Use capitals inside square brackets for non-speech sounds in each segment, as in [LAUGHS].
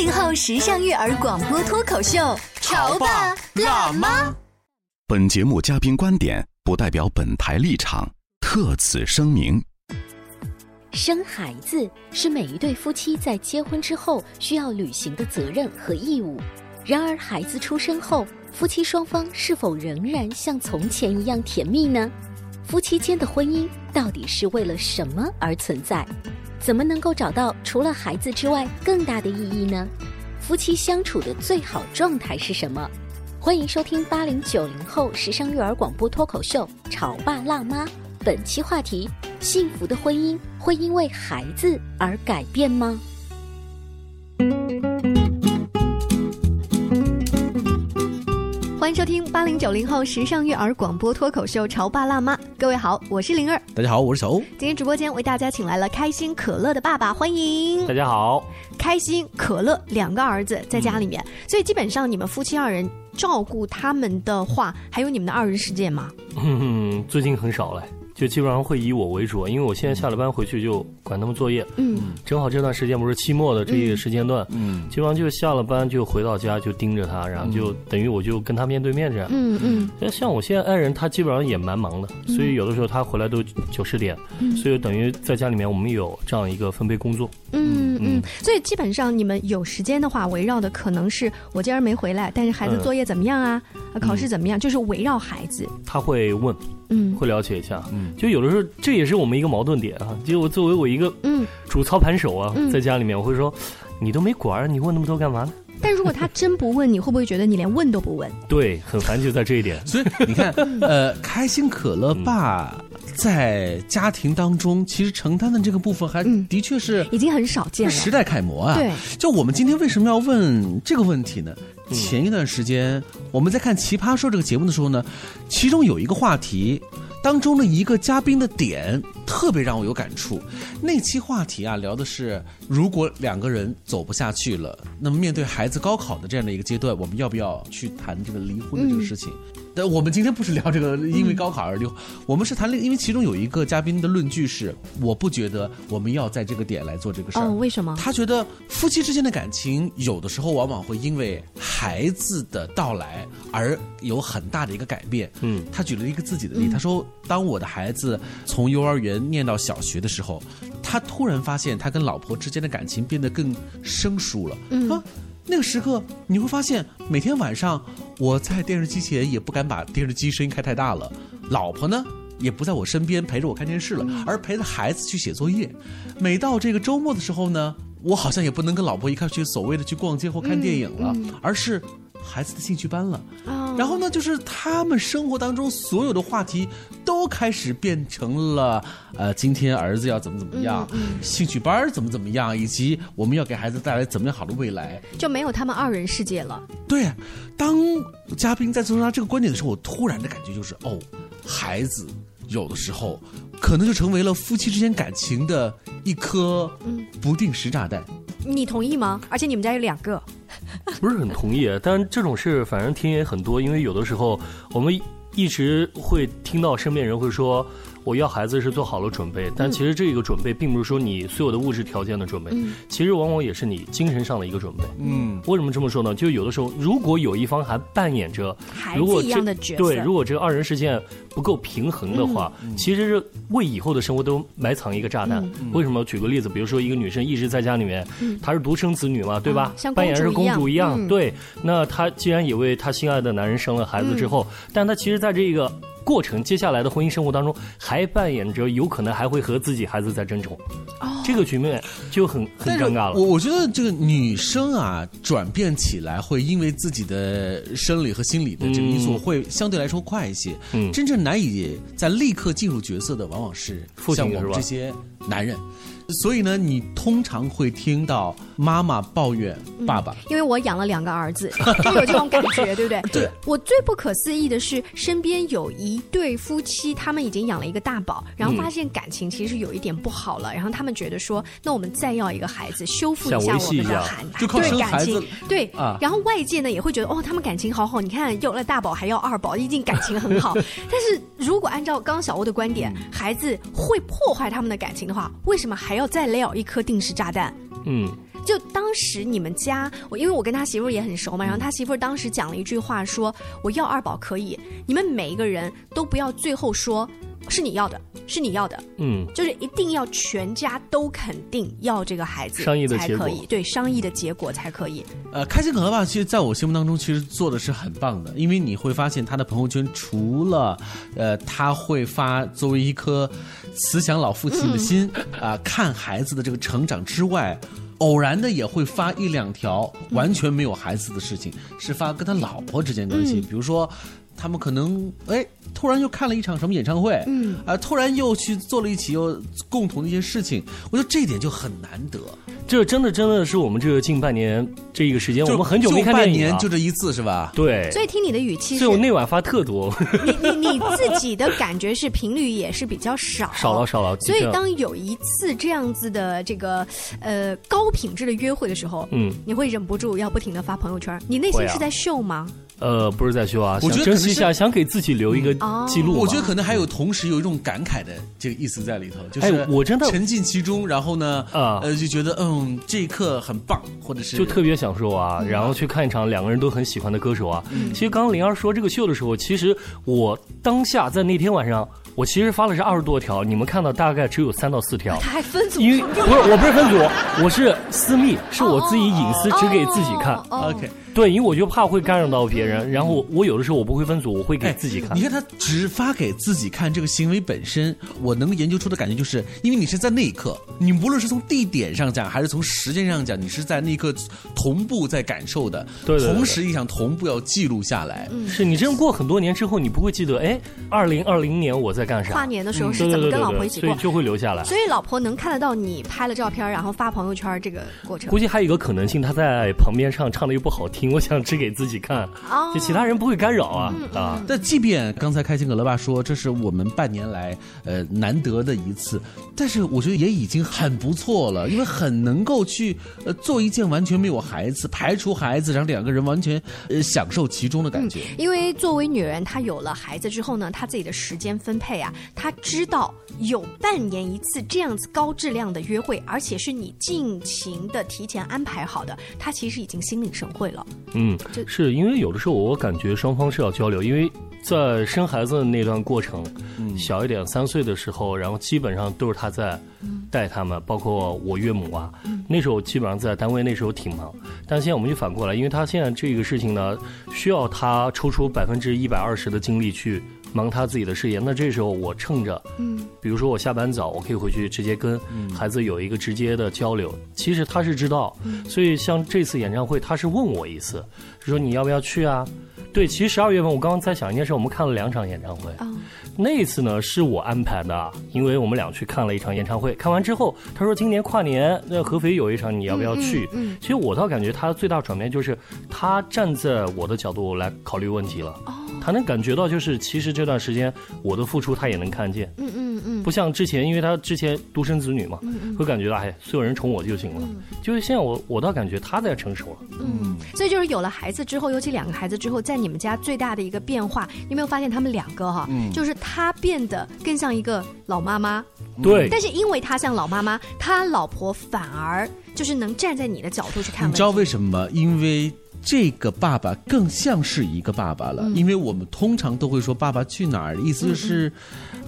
八零后时尚育儿广播脱口秀，潮爸辣妈。本节目嘉宾观点不代表本台立场，特此声明。生孩子是每一对夫妻在结婚之后需要履行的责任和义务。然而，孩子出生后，夫妻双方是否仍然像从前一样甜蜜呢？夫妻间的婚姻到底是为了什么而存在？怎么能够找到除了孩子之外更大的意义呢？夫妻相处的最好状态是什么？欢迎收听八零九零后时尚育儿广播脱口秀《潮爸辣妈》，本期话题：幸福的婚姻会因为孩子而改变吗？欢迎收听八零九零后时尚育儿广播脱口秀《潮爸辣妈》，各位好，我是灵儿。大家好，我是小欧。今天直播间为大家请来了开心可乐的爸爸，欢迎大家好。开心可乐两个儿子在家里面，所以基本上你们夫妻二人照顾他们的话，还有你们的二人世界吗？嗯，最近很少了。就基本上会以我为主，因为我现在下了班回去就管他们作业。嗯，正好这段时间不是期末的这一个时间段，嗯，基本上就下了班就回到家就盯着他，然后就等于我就跟他面对面这样。嗯嗯。那像我现在爱人，他基本上也蛮忙的，所以有的时候他回来都九十点，所以等于在家里面我们有这样一个分配工作。嗯嗯。所以基本上你们有时间的话，围绕的可能是我今儿没回来，但是孩子作业怎么样啊？考试怎么样？就是围绕孩子。他会问，嗯，会了解一下，嗯。就有的时候，这也是我们一个矛盾点啊。就我作为我一个嗯主操盘手啊，在家里面，我会说，你都没管，你问那么多干嘛呢？但如果他真不问，你会不会觉得你连问都不问？对，很烦就在这一点。所以你看，[LAUGHS] 呃，开心可乐爸在家庭当中，其实承担的这个部分还的确是已经很少见了，时代楷模啊。对，就我们今天为什么要问这个问题呢？前一段时间我们在看《奇葩说》这个节目的时候呢，其中有一个话题。当中的一个嘉宾的点特别让我有感触，那期话题啊聊的是，如果两个人走不下去了，那么面对孩子高考的这样的一个阶段，我们要不要去谈这个离婚的这个事情？但我们今天不是聊这个因为高考而离婚，我们是谈因为其中有一个嘉宾的论据是，我不觉得我们要在这个点来做这个事儿。哦，为什么？他觉得夫妻之间的感情有的时候往往会因为孩子的到来而有很大的一个改变。嗯，他举了一个自己的例，他说，当我的孩子从幼儿园念到小学的时候，他突然发现他跟老婆之间的感情变得更生疏了。嗯。那个时刻，你会发现每天晚上我在电视机前也不敢把电视机声音开太大了，老婆呢也不在我身边陪着我看电视了，而陪着孩子去写作业。每到这个周末的时候呢，我好像也不能跟老婆一块去所谓的去逛街或看电影了，而是。孩子的兴趣班了，然后呢，就是他们生活当中所有的话题都开始变成了，呃，今天儿子要怎么怎么样，兴趣班怎么怎么样，以及我们要给孩子带来怎么样好的未来，就没有他们二人世界了。对，当嘉宾在说他这个观点的时候，我突然的感觉就是，哦，孩子有的时候可能就成为了夫妻之间感情的一颗不定时炸弹。你同意吗？而且你们家有两个。不是很同意，但这种事反正听也很多，因为有的时候我们一直会听到身边人会说。我要孩子是做好了准备，但其实这个准备并不是说你所有的物质条件的准备，其实往往也是你精神上的一个准备。嗯，为什么这么说呢？就有的时候，如果有一方还扮演着孩子一样的角色，对，如果这个二人世界不够平衡的话，其实是为以后的生活都埋藏一个炸弹。为什么？举个例子，比如说一个女生一直在家里面，她是独生子女嘛，对吧？扮演是公主一样，对。那她既然也为她心爱的男人生了孩子之后，但她其实在这个。过程，接下来的婚姻生活当中，还扮演着有可能还会和自己孩子在争宠，这个局面就很很尴尬了。我我觉得这个女生啊，转变起来会因为自己的生理和心理的这个因素，嗯会相对来说快一些。嗯真正难以在立刻进入角色的，往往是像我们这些男人。所以呢，你通常会听到妈妈抱怨爸爸。因为我养了两个儿子，[LAUGHS] 就有这种感觉，对不 [LAUGHS] 对？对。我最不可思议的是，身边有一对夫妻，他们已经养了一个大宝，然后发现感情其实有一点不好了，然后他们觉得说，那我们再要一个孩子，修复一下我们的孩就靠对感情对啊然后外界呢也会觉得，哦，他们感情好好，你看有了大宝还要二宝，一定感情很好。[LAUGHS] 但是如果按照刚刚小欧的观点，孩子会破坏他们的感情的话，为什么还要再撂一颗定时炸弹？嗯，就当时你们家，我因为我跟他媳妇儿也很熟嘛，然后他媳妇儿当时讲了一句话说，我要二宝可以，你们每一个人都不要最后说是你要的，是你要的，嗯，就是一定要全家都肯定要这个孩子商议的结果才可以，对，商议的结果才可以。呃，开心可乐爸其实在我心目当中，其实做的是很棒的，因为你会发现他的朋友圈除了，呃，他会发作为一颗慈祥老父亲的心啊、看孩子的这个成长之外。偶然的也会发一两条完全没有孩子的事情，是发跟他老婆之间关系，比如说。他们可能哎，突然又看了一场什么演唱会，嗯，啊、突然又去做了一起又共同的一些事情，我觉得这一点就很难得。这真的真的是我们这个近半年这一个时间，我们很久没看就半电影了。年就这一次是吧？对，所以听你的语气是所以，我那晚发特多，你你你自己的感觉是频率也是比较少，少了少了。所以当有一次这样子的这个呃高品质的约会的时候，嗯，你会忍不住要不停的发朋友圈，你内心是在秀吗？呃不是在秀啊，我珍惜一下，想给自己留一个哦记录嘛。我觉得可能还有同时有一种感慨的这个意思在里头，就是哎我真的沉浸其中，然后呢，啊呃，就觉得嗯，这一刻很棒，或者是就特别享受啊，然后去看一场两个人都很喜欢的歌手啊。其实刚刚灵儿说这个秀的时候，其实我当下在那天晚上，我其实发了是二十多条，你们看到大概只有三到四条。他还分组，因为不是我不是分组，我是私密，是我自己隐私，只给自己看。OK。对，因为我就怕会干扰到别人，然后我我有的时候我不会分组，我会给自己看哎你。看他只发给自己看这个行为本身，我能研究出的感觉就是，因为你是在那一刻，你无论是从地点上讲，还是从时间上讲，你是在那一刻同步在感受的，对对对同时一想同步要记录下来。嗯是你这样过很多年之后，你不会记得，哎，二零二零年我在干啥？跨年的时候是怎么跟老婆一起过所以？就会留下来。所以老婆能看得到你拍了照片，然后发朋友圈这个过程估。计还有一个可能性，他在旁边唱，唱的又不好听，我想吃给自己看，哦就其他人不会干扰啊嗯啊。但即便刚才开心可乐爸说这是我们半年来呃难得的一次，但是我觉得也已经很不错了，因为很能够去呃做一件完全没有孩子，排除孩子，让两个人完全呃享受其中的感觉。因为作为女人，她有了孩子之后呢，她自己的时间分配啊，她知道有半年一次这样子高质量的约会，而且是你尽情的提前安排好的，她其实已经心领神会了。嗯，是因为有的时候我感觉双方是要交流，因为在生孩子的那段过程，小一点三岁的时候，然后基本上都是他在带他们，包括我岳母啊，那时候基本上在单位那时候挺忙，但现在我们就反过来，因为他现在这个事情呢，需要他抽出百分之一百二十的精力去忙他自己的事业，那这时候我趁着，嗯，比如说我下班早，我可以回去直接跟孩子有一个直接的交流。其实他是知道，所以像这次演唱会，他是问我一次，说你要不要去啊？对，其实十二月份我刚刚在想一件事，我们看了两场演唱会。哦那一次呢是我安排的，因为我们俩去看了一场演唱会。看完之后，他说今年跨年那合肥有一场，你要不要去？嗯嗯其实我倒感觉他最大转变就是他站在我的角度来考虑问题了。哦他能感觉到，就是其实这段时间我的付出他也能看见。嗯嗯嗯，不像之前，因为他之前独生子女嘛，会感觉到哎，所有人宠我就行了。就是现在我我倒感觉他在成熟了。嗯，所以就是有了孩子之后，尤其两个孩子之后，在你们家最大的一个变化，你有没有发现他们两个哈，就是他变得更像一个老妈妈，对，但是因为他像老妈妈，他老婆反而就是能站在你的角度去看。你知道为什么？吗？因为这个爸爸更像是一个爸爸了，因为我们通常都会说“爸爸去哪儿”，意思就是，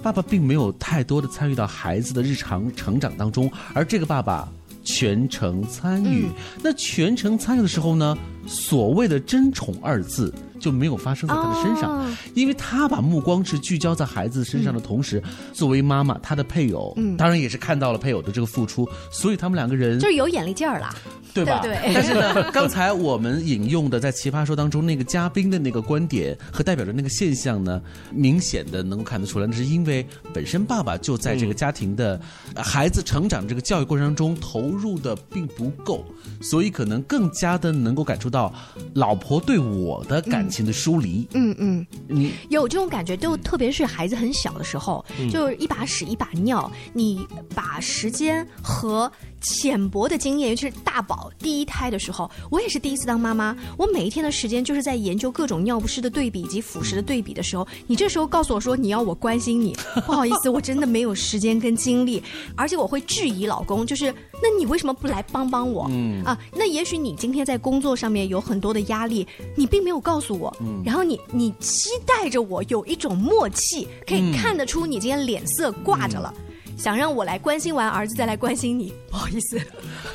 爸爸并没有太多的参与到孩子的日常成长当中，而这个爸爸全程参与。那全程参与的时候呢，所谓的“争宠”二字。就没有发生在他的身上，哦。因为他把目光是聚焦在孩子身上的同时，作为妈妈，他的配偶，嗯。当然也是看到了配偶的这个付出，所以他们两个人就是有眼力劲儿了。对吧？对对。但是呢，[LAUGHS] 刚才我们引用的在《奇葩说》当中那个嘉宾的那个观点和代表着那个现象呢，明显的能够看得出来，那是因为本身爸爸就在这个家庭的、呃孩子成长这个教育过程当中投入的并不够，所以可能更加的能够感受到老婆对我的感情的疏离。嗯嗯，你有这种感觉，就特别是孩子很小的时候，就是一把屎一把尿，你把时间和浅薄的经验，尤其是大宝第一胎的时候，我也是第一次当妈妈，我每一天的时间就是在研究各种尿不湿的对比以及辅食的对比的时候，你这时候告诉我说你要我关心你，[LAUGHS] 不好意思，我真的没有时间跟精力，而且我会质疑老公，就是那你为什么不来帮帮我？嗯啊，那也许你今天在工作上面有很多的压力，你并没有告诉我，然后你你期待着我有一种默契，可以看得出你今天脸色挂着了。想让我来关心完儿子再来关心你，[LAUGHS] 不好意思，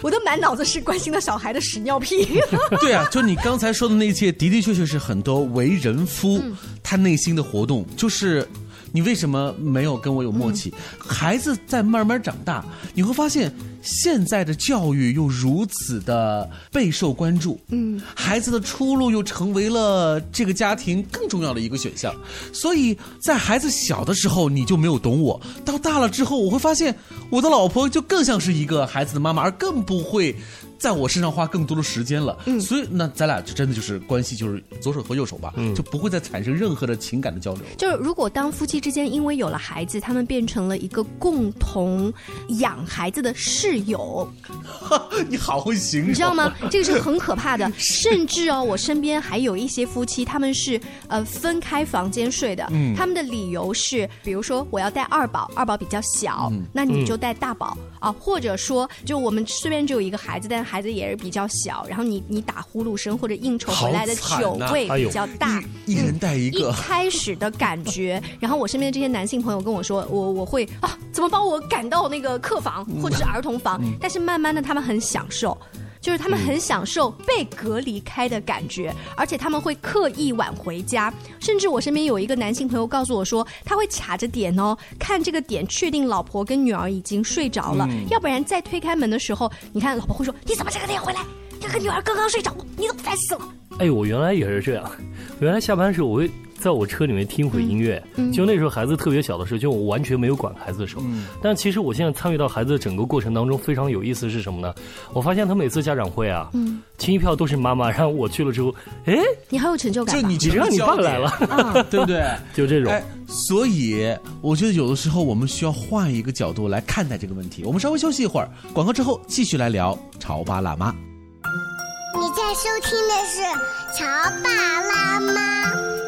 我的满脑子是关心的小孩的屎尿屁。[LAUGHS] 对啊，就你刚才说的那一切，的的确确是很多为人夫、他内心的活动，就是你为什么没有跟我有默契？孩子在慢慢长大，你会发现现在的教育又如此的备受关注，嗯，孩子的出路又成为了这个家庭更重要的一个选项，所以在孩子小的时候你就没有懂我，到大了之后，我会发现我的老婆就更像是一个孩子的妈妈，而更不会。在我身上花更多的时间了，嗯，所以那咱俩就真的就是关系就是左手和右手吧，嗯，就不会再产生任何的情感的交流。就是如果当夫妻之间因为有了孩子，他们变成了一个共同养孩子的室友，[LAUGHS] 你好会形容，你知道吗？这个是很可怕的。[LAUGHS] 甚至哦，我身边还有一些夫妻，他们是呃分开房间睡的。嗯，他们的理由是，比如说我要带二宝，二宝比较小，那你就带大宝。啊，或者说就我们身边只有一个孩子，但孩子也是比较小，然后你你打呼噜声或者应酬回来的酒味比较大。一人带一个一，开始的感觉，[LAUGHS] 然后我身边的这些男性朋友跟我说，我我会啊，怎么把我赶到那个客房或者是儿童房？但是慢慢的，他们很享受。就是他们很享受被隔离开的感觉，而且他们会刻意晚回家。甚至我身边有一个男性朋友告诉我说，他会卡着点哦，看这个点确定老婆跟女儿已经睡着了，要不然再推开门的时候，你看老婆会说：“你怎么这个点回来？这个女儿刚刚睡着，你都烦死了。”哎，我原来也是这样，原来下班的时候我会在我车里面听会音乐，嗯就那时候孩子特别小的时候，就我完全没有管孩子的时候。但其实我现在参与到孩子的整个过程当中，非常有意思是什么呢？我发现他每次家长会啊，嗯亲一票都是妈妈，然后我去了之后，哎，你好有成就感？就你你让你爸来了，[LAUGHS] 对不对？[LAUGHS] 就这种。哎，所以我觉得有的时候我们需要换一个角度来看待这个问题。我们稍微休息一会儿，广告之后继续来聊潮爸辣妈。你在收听的是《潮爸辣妈》，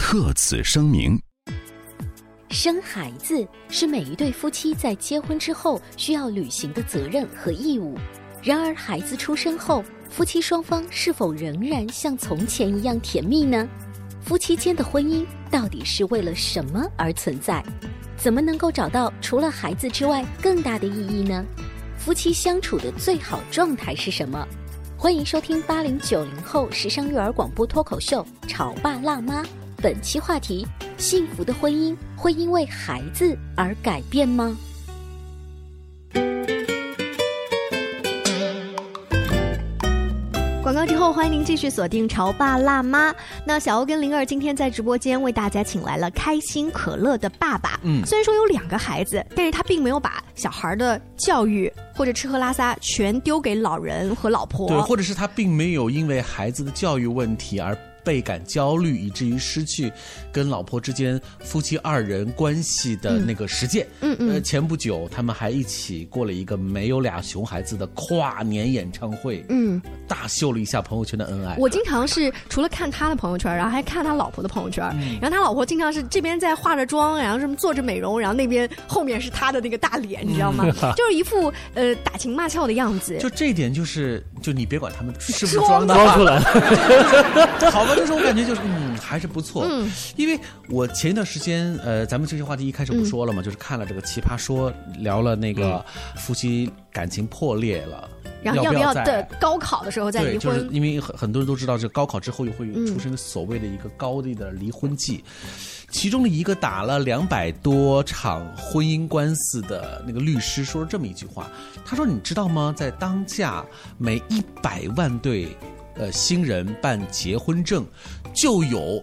特此声明。生孩子是每一对夫妻在结婚之后需要履行的责任和义务。然而，孩子出生后，夫妻双方是否仍然像从前一样甜蜜呢？夫妻间的婚姻到底是为了什么而存在？怎么能够找到除了孩子之外更大的意义呢？夫妻相处的最好状态是什么？欢迎收听八零九零后时尚育儿广播脱口秀《潮爸辣妈》。本期话题：幸福的婚姻会因为孩子而改变吗？广告之后，欢迎您继续锁定《潮爸辣妈》。那小欧跟灵儿今天在直播间为大家请来了开心可乐的爸爸。嗯，虽然说有两个孩子，但是他并没有把小孩的教育或者吃喝拉撒全丢给老人和老婆。对，或者是他并没有因为孩子的教育问题而。倍感焦虑，以至于失去跟老婆之间夫妻二人关系的那个实践。嗯嗯。呃，前不久他们还一起过了一个没有俩熊孩子的跨年演唱会。嗯。大秀了一下朋友圈的恩爱。我经常是除了看他的朋友圈，然后还看他老婆的朋友圈。然后他老婆经常是这边在化着妆，然后什么做着美容，然后那边后面是他的那个大脸，你知道吗？[LAUGHS] 就是一副呃打情骂俏的样子。就这一点，就是就你别管他们是不是装的，装出来。[LAUGHS] [LAUGHS] 好。但是我感觉就是嗯还是不错，嗯，因为我前一段时间呃咱们这些话题一开始不说了嘛，就是看了这个奇葩说聊了那个夫妻感情破裂了，然后要不要在高考的时候再离婚？就是因为很很多人都知道，这高考之后又会出现所谓的一个高地的离婚季，其中的一个打了两百多场婚姻官司的那个律师说了这么一句话，他说：“你知道吗？在当下每一百万对。”呃，新人办结婚证，就有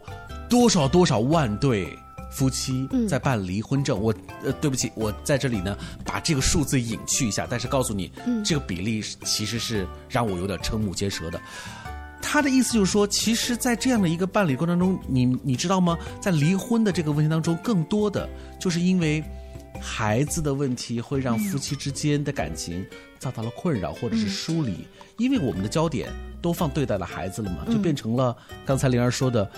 多少多少万对夫妻在办离婚证。我呃，对不起，我在这里呢，把这个数字隐去一下，但是告诉你，这个比例其实是让我有点瞠目结舌的。他的意思就是说，其实，在这样的一个办理过程当中，你你知道吗？在离婚的这个问题当中，更多的就是因为。孩子的问题会让夫妻之间的感情遭到了困扰或者是疏离，因为我们的焦点都放对待了孩子了嘛，就变成了刚才灵儿说的。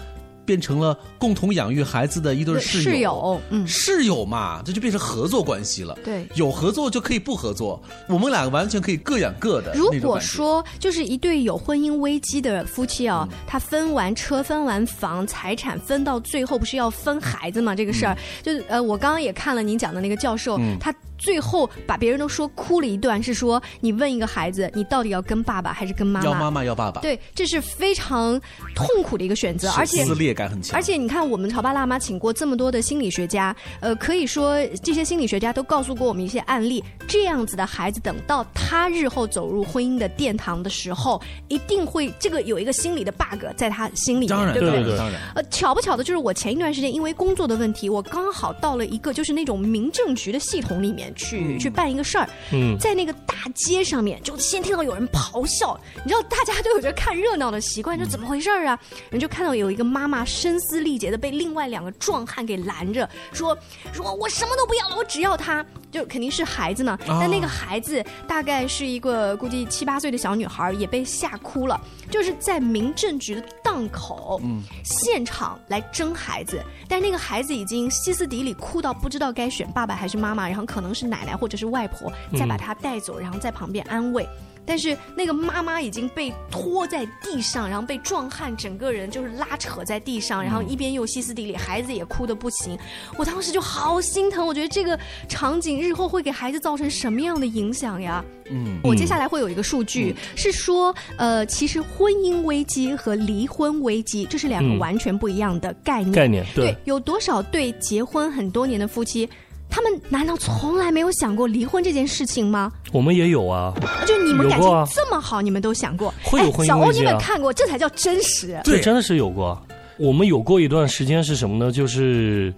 变成了共同养育孩子的一对室友，室友，嗯，室友嘛，这就变成合作关系了。对，有合作就可以不合作，我们两个完全可以各养各的。如果说就是一对有婚姻危机的夫妻啊，他分完车、分完房、财产分到最后，不是要分孩子吗？这个事儿，就是呃，我刚刚也看了您讲的那个教授，他。最后把别人都说哭了一段，是说你问一个孩子，你到底要跟爸爸还是跟妈妈？要妈妈要爸爸。对，这是非常痛苦的一个选择，而且撕裂感很强。而且你看，我们潮爸辣妈请过这么多的心理学家，呃，可以说这些心理学家都告诉过我们一些案例，这样子的孩子，等到他日后走入婚姻的殿堂的时候，一定会这个有一个心理的 bug 在他心里面，对不对？当然。呃，巧不巧的就是我前一段时间因为工作的问题，我刚好到了一个就是那种民政局的系统里面。去去办一个事儿，嗯在那个大街上面，就先听到有人咆哮。你知道，大家都有着看热闹的习惯，就怎么回事儿啊？人就看到有一个妈妈声嘶力竭的被另外两个壮汉给拦着，说：“说我什么都不要了，我只要他。”就肯定是孩子呢。但那个孩子大概是一个估计七八岁的小女孩，也被吓哭了。就是在民政局的档口，现场来争孩子，但那个孩子已经歇斯底里，哭到不知道该选爸爸还是妈妈，然后可能是奶奶或者是外婆再把他带走，然后在旁边安慰。但是那个妈妈已经被拖在地上，然后被壮汉整个人就是拉扯在地上，然后一边又歇斯底里，孩子也哭的不行。我当时就好心疼，我觉得这个场景日后会给孩子造成什么样的影响呀？嗯，我接下来会有一个数据是说，呃，其实婚姻危机和离婚危机这是两个完全不一样的概念。概念对，有多少对结婚很多年的夫妻？他们难道从来没有想过离婚这件事情吗？我们也有啊，就你们感情这么好，你们都想过？会有婚姻小欧，你们看过？这才叫真实。对，真的是有过。我们有过一段时间是什么呢？就是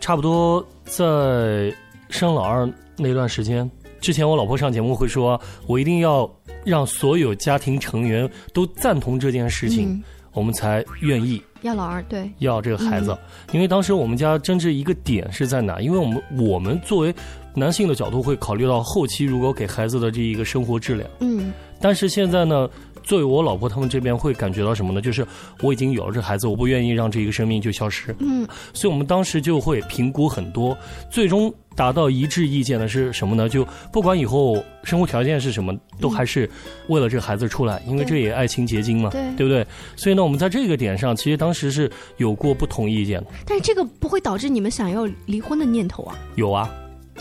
差不多在生老二那段时间之前，我老婆上节目会说，我一定要让所有家庭成员都赞同这件事情，我们才愿意。要老二对，要这个孩子，因为当时我们家争执一个点是在哪？因为我们我们作为男性的角度会考虑到后期如果给孩子的这一个生活质量，嗯，但是现在呢，作为我老婆他们这边会感觉到什么呢？就是我已经有了这孩子，我不愿意让这一个生命就消失，嗯，所以我们当时就会评估很多，最终。达到一致意见的是什么呢？就不管以后生活条件是什么，都还是为了这个孩子出来，因为这也爱情结晶嘛，对不对？所以呢，我们在这个点上，其实当时是有过不同意见的。但是这个不会导致你们想要离婚的念头啊？有啊，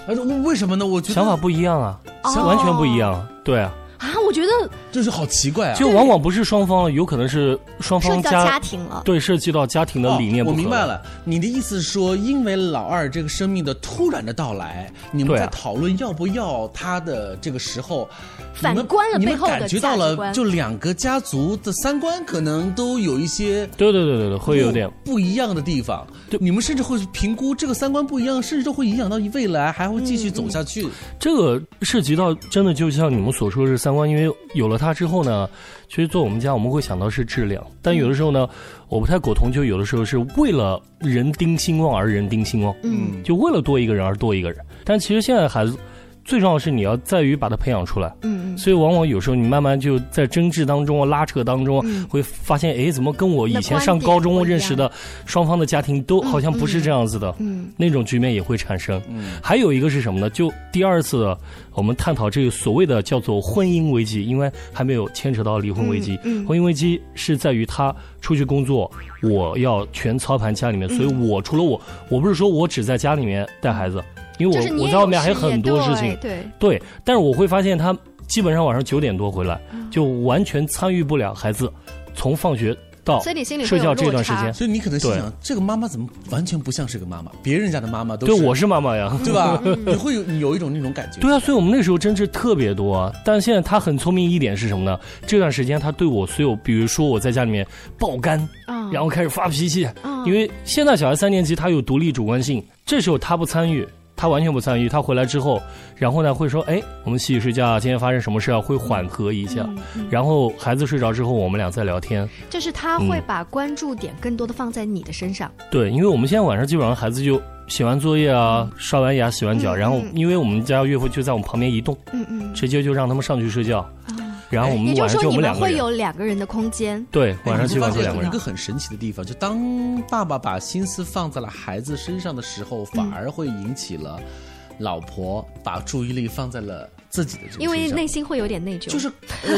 哎，为什么呢？我觉得想法不一样啊，完全不一样，对啊。啊，我我觉得就是好奇怪啊！就往往不是双方了，有可能是双方涉及到家家庭了对，涉及到家庭的理念。哦我明白了，你的意思是说，因为老二这个生命的突然的到来，你们在讨论要不要他的这个时候，反你们观了你们背后的感觉到了，就两个家族的三观可能都有一些对对对对对，会有点不一样的地方。对你们甚至会评估这个三观不一样，甚至都会影响到未来，还会继续走下去。这个涉及到真的就像你们所说的是三观，因为有了它之后呢，其实做我们家我们会想到是质量，但有的时候呢，我不太苟同，就有的时候是为了人丁兴旺而人丁兴旺，嗯就为了多一个人而多一个人。但其实现在的孩子，最重要的是你要在于把他培养出来。嗯所以往往有时候你慢慢就在争执当中啊、拉扯当中会发现，哎，怎么跟我以前上高中认识的双方的家庭都好像不是这样子的，嗯那种局面也会产生。嗯还有一个是什么呢？就第二次我们探讨这个所谓的叫做婚姻危机，因为还没有牵扯到离婚危机。嗯嗯婚姻危机是在于他出去工作，我要全操盘家里面，所以我除了我，我不是说我只在家里面带孩子，因为我我在外面还有很多事情。对对，但是我会发现他基本上晚上九点多回来，嗯就完全参与不了孩子从放学到睡觉这段时间。所以你可能心对想，这个妈妈怎么完全不像是个妈妈？别人家的妈妈都对，我是妈妈呀，对吧？[LAUGHS] 你会有你有一种那种感觉。对啊，所以我们那时候争执特别多啊。但现在他很聪明一点是什么呢？这段时间他对我所有，比如说我在家里面爆肝，啊然后开始发脾气，嗯因为现在小孩三年级他有独立主观性，这时候他不参与。他完全不参与，他回来之后，然后呢会说：“哎，我们洗洗睡觉，今天发生什么事啊？”会缓和一下，嗯然后孩子睡着之后，我们俩再聊天。就是他会嗯把关注点更多的放在你的身上。对，因为我们现在晚上基本上孩子就写完作业啊，刷完牙、洗完脚，嗯然后嗯因为我们家岳父就在我们旁边移动，嗯嗯。直接就让他们上去睡觉，然后我也就是说，们晚上就我你们会们两个人。有两个人的空间。对，哎晚上基你会发本上两个人现有一个。很神奇的地方，就当爸爸把心思放在了孩子身上的时候，反而会引起了老婆把注意力放在了自己的这个因为内心会有点内疚，就是呃，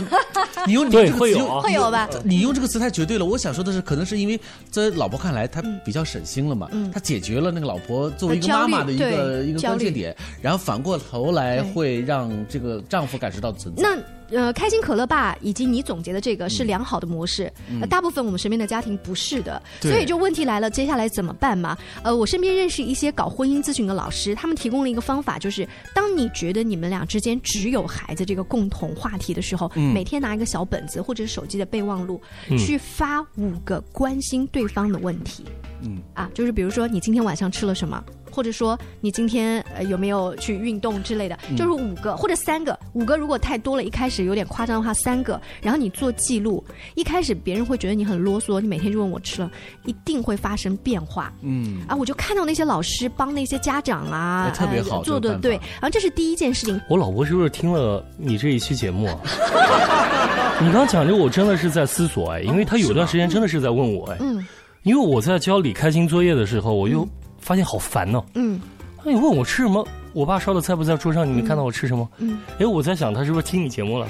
你用 [LAUGHS] 你对这个词会有啊会有吧你用这个词太绝对了。我想说的是，可能是因为在老婆看来，她比较省心了嘛，嗯她解决了那个老婆作为一个妈妈的一个一个关键点，然后反过头来会让这个丈夫感受到存在。那呃，开心可乐爸以及你总结的这个是良好的模式，呃大部分我们身边的家庭不是的，对。所以就问题来了，接下来怎么办嘛？呃，我身边认识一些搞婚姻咨询的老师，他们提供了一个方法，就是当你觉得你们俩之间只有孩子这个共同话题的时候，每天拿一个小本子或者是手机的备忘录，去发五个关心对方的问题。嗯。啊，就是比如说你今天晚上吃了什么，或者说你今天呃有没有去运动之类的，就是五个或者三个，五个如果太多了，一开始有点夸张的话，三个，然后你做记录，一开始别人会觉得你很啰嗦，你每天就问我吃了，一定会发生变化。嗯，啊，我就看到那些老师帮那些家长啊，特别好呃、做的对，然后这是第一件事情，我老婆是不是听了你这一期节目啊？[LAUGHS] 你刚讲这个，我真的是在思索哎，因为她有段时间真的是在问我哎，嗯。因为我在教李开心作业的时候，我就发现好烦呢、嗯那你问我吃什么？我爸烧的菜不在桌上，你没看到我吃什么？嗯哎，我在想他是不是听你节目了？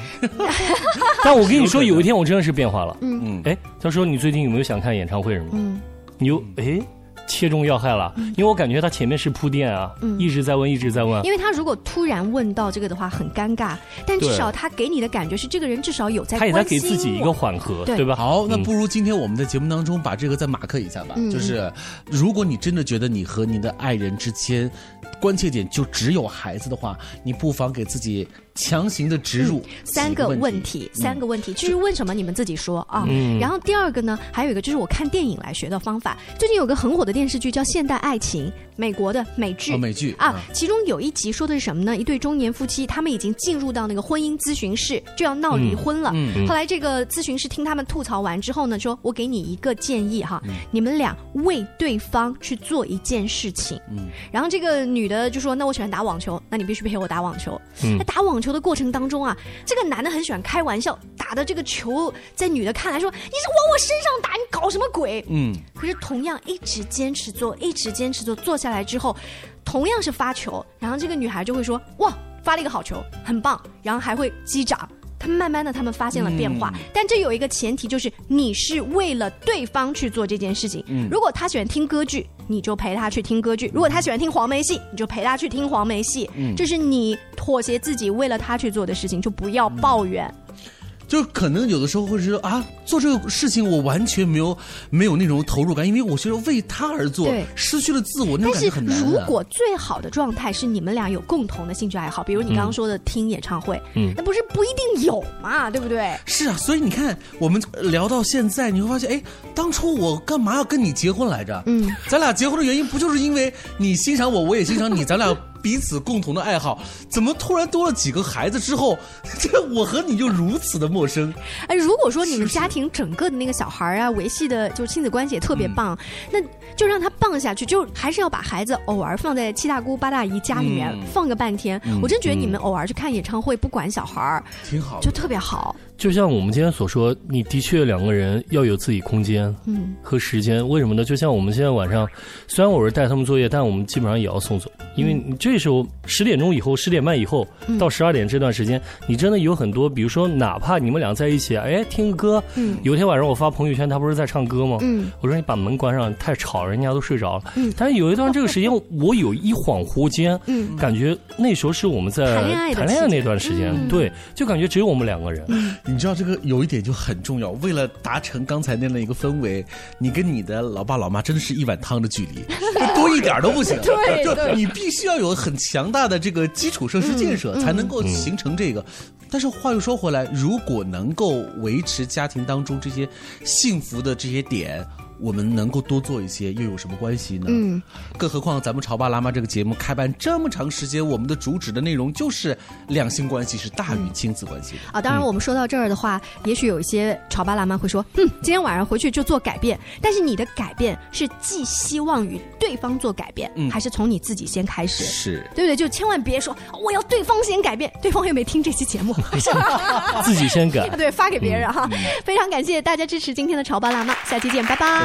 但我跟你说，有一天我真的是变化了。嗯嗯哎，他说你最近有没有想看演唱会什么？嗯你又哎切中要害了，因为我感觉他前面是铺垫啊，嗯。一直在问，一直在问。因为他如果突然问到这个的话，很尴尬，但至少他给你的感觉是这个人至少有在他也在给自己一个缓和，对。对吧？好，那嗯。不如今天我们的节目当中把这个再马克一下吧。嗯。就是如果你真的觉得你和你的爱人之间关切点就只有孩子的话，你不妨给自己强行的植入三个问题，三个问题，至于问什么你们自己说啊。嗯然后第二个呢，还有一个就是我看电影来学的方法。最近有个很火的电视剧叫《现代爱情》，美国的美剧。哦美剧啊，其中有一集说的是什么呢？一对中年夫妻，他们已经进入到那个婚姻咨询室，就要闹离婚了。后来这个咨询师听他们吐槽完之后呢，说我给你一个建议哈，嗯你们俩为对方去做一件事情。嗯然后这个女的就说：“那我喜欢打网球，那你必须陪我打网球。嗯那打网球的过程当中啊，这个男的很喜欢开玩笑，打的这个球在女的看来说：“你是往我身上打，你搞什么鬼？”嗯，可是同样一直坚持做，一直坚持做，做下来之后，同样是发球，然后这个女孩就会说：“哇，发了一个好球，很棒。”然后还会击掌。他们慢慢的他们发现了变化，嗯但这有一个前提，就是你是为了对方去做这件事情。嗯如果他喜欢听歌剧，你就陪他去听歌剧；如果他喜欢听黄梅戏，你就陪他去听黄梅戏。嗯这是你妥协自己为了他去做的事情，就不要抱怨。就可能有的时候会觉得啊，做这个事情我完全没有没有那种投入感，因为我觉得为他而做，失去了自我，那种感觉很难、啊。如果最好的状态是你们俩有共同的兴趣爱好，比如你刚刚说的听演唱会，嗯那不是不一定有嘛，对不对？是啊，所以你看，我们聊到现在，你会发现，哎，当初我干嘛要跟你结婚来着？嗯，咱俩结婚的原因不就是因为你欣赏我，我也欣赏你，咱俩彼此共同的爱好。怎么突然多了几个孩子之后，[LAUGHS] 这我和你就如此的陌生？哎，如果说你们家庭整个的那个小孩啊维系的就是亲子关系也特别棒，那就让他棒下去，就还是要把孩子偶尔放在七大姑八大姨家里面、嗯放个半天。嗯我真觉得你们偶尔去看演唱会，不管小孩儿，挺好就特别好。就像我们今天所说，你的确两个人要有自己空间，嗯和时间。为什么呢？就像我们现在晚上，虽然我是带他们作业，但我们基本上也要送走，因为你这时候十点钟以后、十点半以后嗯。到十二点这段时间，你真的有很多，比如说哪怕你们俩在一起，哎，听个歌，嗯。有一天晚上我发朋友圈，他不是在唱歌吗？嗯。我说你把门关上，太吵，人家都睡着了。嗯。但是有一段这个时间，我有一恍惚间，[LAUGHS] 嗯。感觉那时候是我们在谈恋爱那段时间，嗯。对，就感觉只有我们两个人。你知道这个有一点就很重要，为了达成刚才那样的一个氛围，你跟你的老爸老妈真的是一碗汤的距离，[LAUGHS] 多一点都不行。就对。对你必须要有很强大的这个基础设施建设，嗯才能够形成这个。但是话又说回来，如果能够维持家庭当中这些幸福的这些点。我们能够多做一些，又有什么关系呢？嗯，更何况咱们潮爸辣妈这个节目开办这么长时间，我们的主旨的内容就是两性关系是大于亲子关系的。啊，当然，我们说到这儿的话，也许有一些潮爸辣妈会说，嗯，今天晚上回去就做改变。但是你的改变是寄希望于对方做改变，嗯还是从你自己先开始？是对不对？就千万别说我要对方先改变，对方又没听这期节目，[LAUGHS] 自己先改 [LAUGHS] 对，发给别人哈。非常感谢大家支持今天的潮爸辣妈，下期见，拜拜。